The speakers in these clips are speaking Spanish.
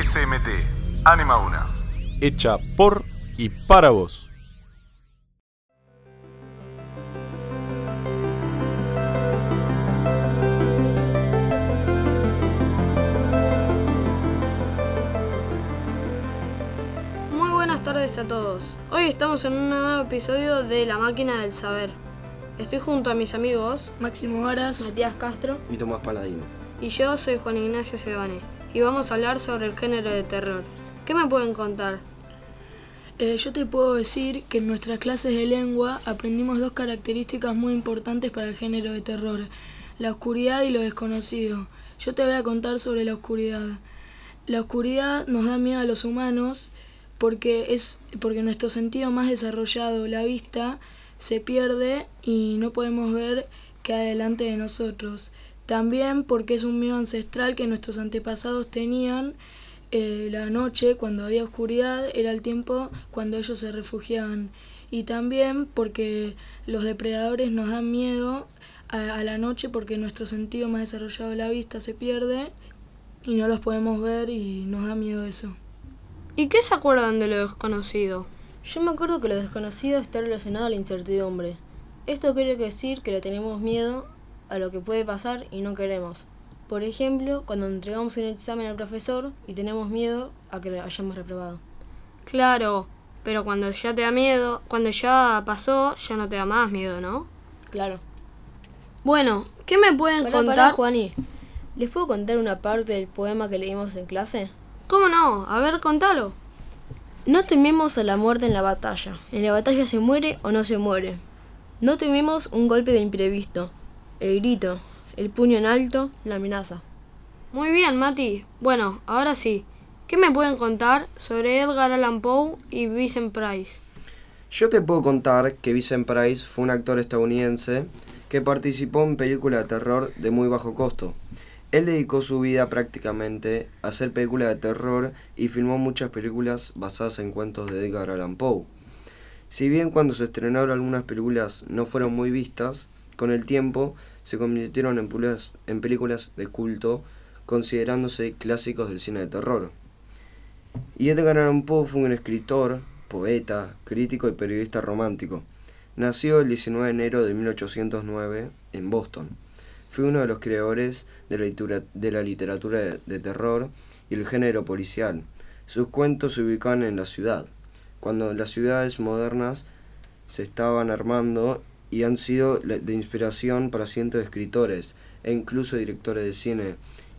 SMT, Anima una. Hecha por y para vos. Muy buenas tardes a todos. Hoy estamos en un nuevo episodio de La Máquina del Saber. Estoy junto a mis amigos Máximo Varas. Matías Castro y Tomás Paladino. y yo soy Juan Ignacio Sebane y vamos a hablar sobre el género de terror. ¿Qué me pueden contar? Eh, yo te puedo decir que en nuestras clases de lengua aprendimos dos características muy importantes para el género de terror, la oscuridad y lo desconocido. Yo te voy a contar sobre la oscuridad. La oscuridad nos da miedo a los humanos porque es porque nuestro sentido más desarrollado, la vista, se pierde y no podemos ver que hay delante de nosotros. También porque es un miedo ancestral que nuestros antepasados tenían eh, la noche, cuando había oscuridad, era el tiempo cuando ellos se refugiaban. Y también porque los depredadores nos dan miedo a, a la noche porque nuestro sentido más desarrollado de la vista se pierde y no los podemos ver y nos da miedo eso. ¿Y qué se acuerdan de lo desconocido? Yo me acuerdo que lo desconocido está relacionado a la incertidumbre. Esto quiere decir que le tenemos miedo a lo que puede pasar y no queremos. Por ejemplo, cuando entregamos un examen al profesor y tenemos miedo a que lo hayamos reprobado. Claro, pero cuando ya te da miedo, cuando ya pasó, ya no te da más miedo, ¿no? Claro. Bueno, ¿qué me pueden Pará, contar? pará, Juani. ¿Les puedo contar una parte del poema que leímos en clase? ¿Cómo no? A ver, contalo. No tememos a la muerte en la batalla. En la batalla se muere o no se muere. No tememos un golpe de imprevisto. El grito, el puño en alto, la amenaza. Muy bien, Mati. Bueno, ahora sí. ¿Qué me pueden contar sobre Edgar Allan Poe y Vincent Price? Yo te puedo contar que Vincent Price fue un actor estadounidense que participó en películas de terror de muy bajo costo. Él dedicó su vida prácticamente a hacer películas de terror y filmó muchas películas basadas en cuentos de Edgar Allan Poe. Si bien cuando se estrenaron algunas películas no fueron muy vistas, con el tiempo se convirtieron en en películas de culto, considerándose clásicos del cine de terror. Y Edgar Allan Poe fue un escritor, poeta, crítico y periodista romántico. Nació el 19 de enero de 1809 en Boston. Fue uno de los creadores de la, litura- de la literatura de, de terror y el género policial. Sus cuentos se ubicaban en la ciudad, cuando las ciudades modernas se estaban armando y han sido de inspiración para cientos de escritores e incluso directores de cine.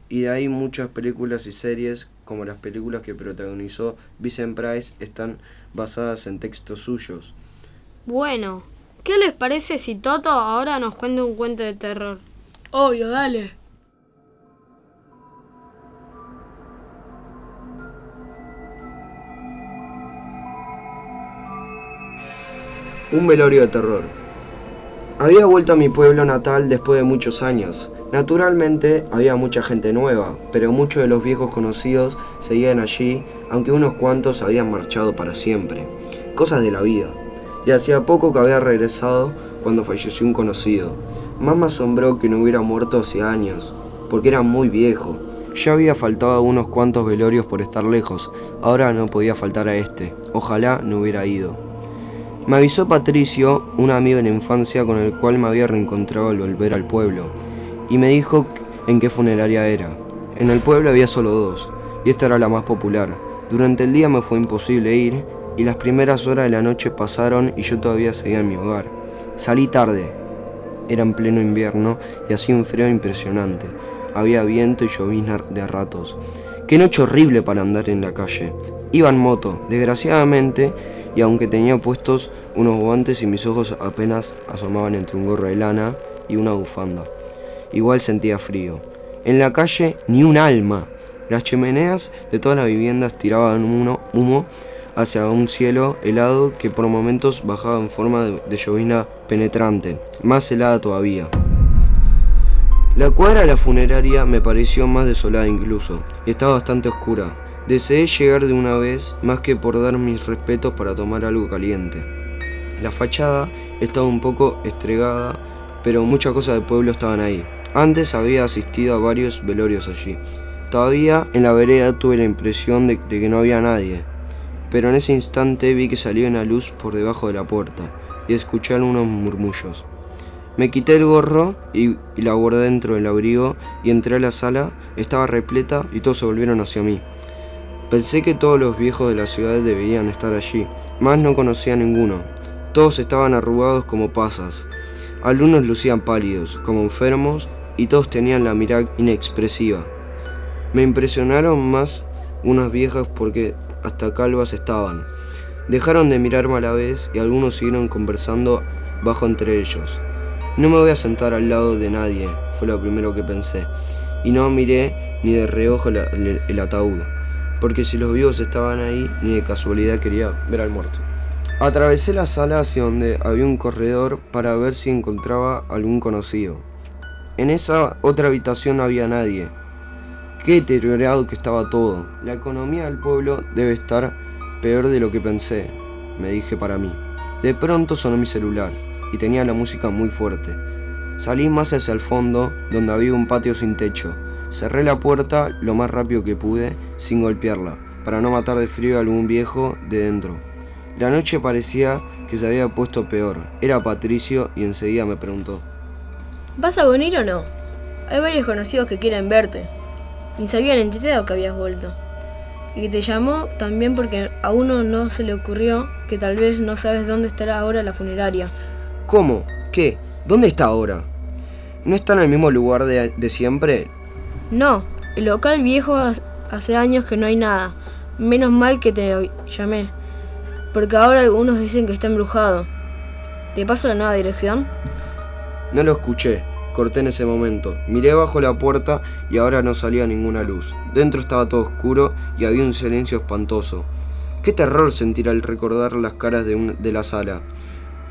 Y de ahí muchas películas y series, como las películas que protagonizó Vincent Price, están basadas en textos suyos. Bueno, ¿qué les parece si Toto ahora nos cuenta un cuento de terror? Obvio, dale. Un velorio de terror. Había vuelto a mi pueblo natal después de muchos años. Naturalmente había mucha gente nueva, pero muchos de los viejos conocidos seguían allí, aunque unos cuantos habían marchado para siempre. Cosas de la vida. Y hacía poco que había regresado cuando falleció un conocido. Más me asombró que no hubiera muerto hace años, porque era muy viejo. Ya había faltado a unos cuantos velorios por estar lejos, ahora no podía faltar a este. Ojalá no hubiera ido. Me avisó Patricio, un amigo de la infancia con el cual me había reencontrado al volver al pueblo, y me dijo en qué funeraria era. En el pueblo había solo dos, y esta era la más popular. Durante el día me fue imposible ir, y las primeras horas de la noche pasaron y yo todavía seguía en mi hogar. Salí tarde. Era en pleno invierno y hacía un frío impresionante. Había viento y llovizna de a ratos. Qué noche horrible para andar en la calle. Iba en moto, desgraciadamente, y aunque tenía puestos unos guantes y mis ojos apenas asomaban entre un gorro de lana y una bufanda. Igual sentía frío. En la calle ni un alma. Las chimeneas de todas las viviendas tiraban humo, hacia un cielo helado que por momentos bajaba en forma de, llovizna penetrante, más helada todavía. La cuadra de la funeraria me pareció más desolada incluso, y estaba bastante oscura. Deseé llegar de una vez más que por dar mis respetos para tomar algo caliente. La fachada estaba un poco estregada, pero muchas cosas del pueblo estaban ahí. Antes había asistido a varios velorios allí, Todavía en la vereda tuve la impresión de, que no había nadie, pero en ese instante vi que salía una luz por debajo de la puerta y escuché algunos murmullos. Me quité el gorro y, y la guardé dentro del abrigo y entré a la sala, estaba repleta y todos se volvieron hacia mí. Pensé que todos los viejos de la ciudad debían estar allí, mas no conocía a ninguno. Todos estaban arrugados como pasas. Algunos lucían pálidos, como enfermos, y todos tenían la mirada inexpresiva. Me impresionaron más unas viejas porque hasta calvas estaban. Dejaron de mirarme a la vez y algunos siguieron conversando bajo entre ellos. No me voy a sentar al lado de nadie, fue lo primero que pensé, y no miré ni de reojo el, ataúd, porque si los vivos estaban ahí, ni de casualidad quería ver al muerto. Atravesé la sala hacia donde había un corredor para ver si encontraba algún conocido. En esa otra habitación no había nadie. Qué deteriorado que estaba todo. La economía del pueblo debe estar peor de lo que pensé, me dije para mí. De pronto sonó mi celular y tenía la música muy fuerte. Salí más hacia el fondo, donde había un patio sin techo. Cerré la puerta lo más rápido que pude, sin golpearla, para no matar de frío a algún viejo de dentro. La noche parecía que se había puesto peor. Era Patricio y enseguida me preguntó. ¿Vas a venir o no? Hay varios conocidos que quieren verte. Ni se habían enterado que habías vuelto. Y que te llamó también porque a uno no se le ocurrió que tal vez no sabes dónde estará ahora la funeraria. ¿Cómo? ¿Qué? ¿Dónde está ahora? ¿No está en el mismo lugar de, de siempre? No, el local viejo hace- años que no hay nada. Menos mal que te llamé. Porque ahora algunos dicen que está embrujado. ¿Te paso la nueva dirección? No lo escuché. Corté en ese momento. Miré bajo la puerta y ahora no salía ninguna luz. Dentro estaba todo oscuro y había un silencio espantoso. Qué terror sentir al recordar las caras de, de la sala.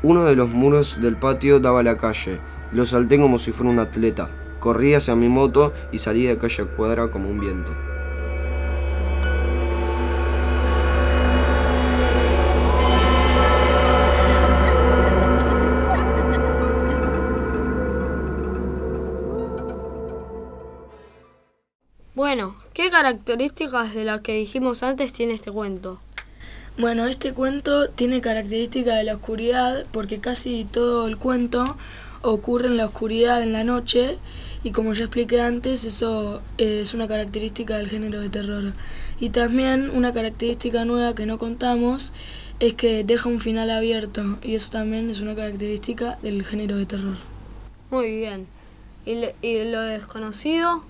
Uno de los muros del patio daba a la calle. Lo salté como si fuera un atleta. Corrí hacia mi moto y salí de calle a cuadra como un viento. Bueno, ¿qué características de las que dijimos antes tiene este cuento? Bueno, este cuento tiene característica de la oscuridad porque casi todo el cuento ocurre en la oscuridad en la noche y como ya expliqué antes, eso es una característica del género de terror. Y también una característica nueva que no contamos es que deja un final abierto y eso también es una característica del género de terror. Muy bien. ¿Y, y lo desconocido?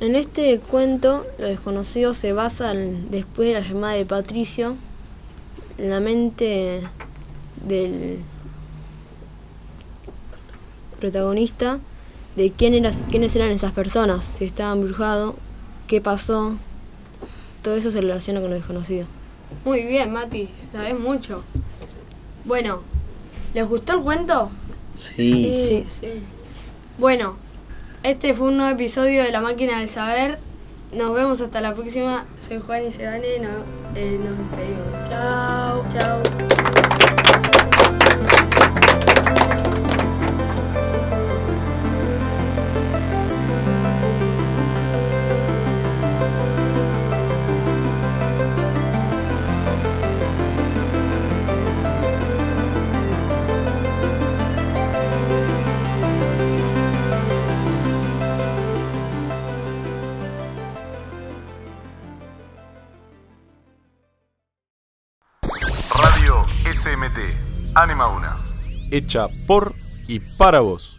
En este cuento, lo desconocido se basa en- después de la llamada de Patricio, en la mente del protagonista de quién era, quiénes eran esas personas, si estaba embrujado, qué pasó. Todo eso se relaciona con lo desconocido. Muy bien, Mati, sabes mucho. Bueno, ¿les gustó el cuento? Sí. sí. Bueno, este fue un nuevo episodio de La Máquina del Saber. Nos vemos hasta la próxima. Soy Juan y Sebane. No, eh, nos despedimos. Chao. Chao. Hecha por y para vos.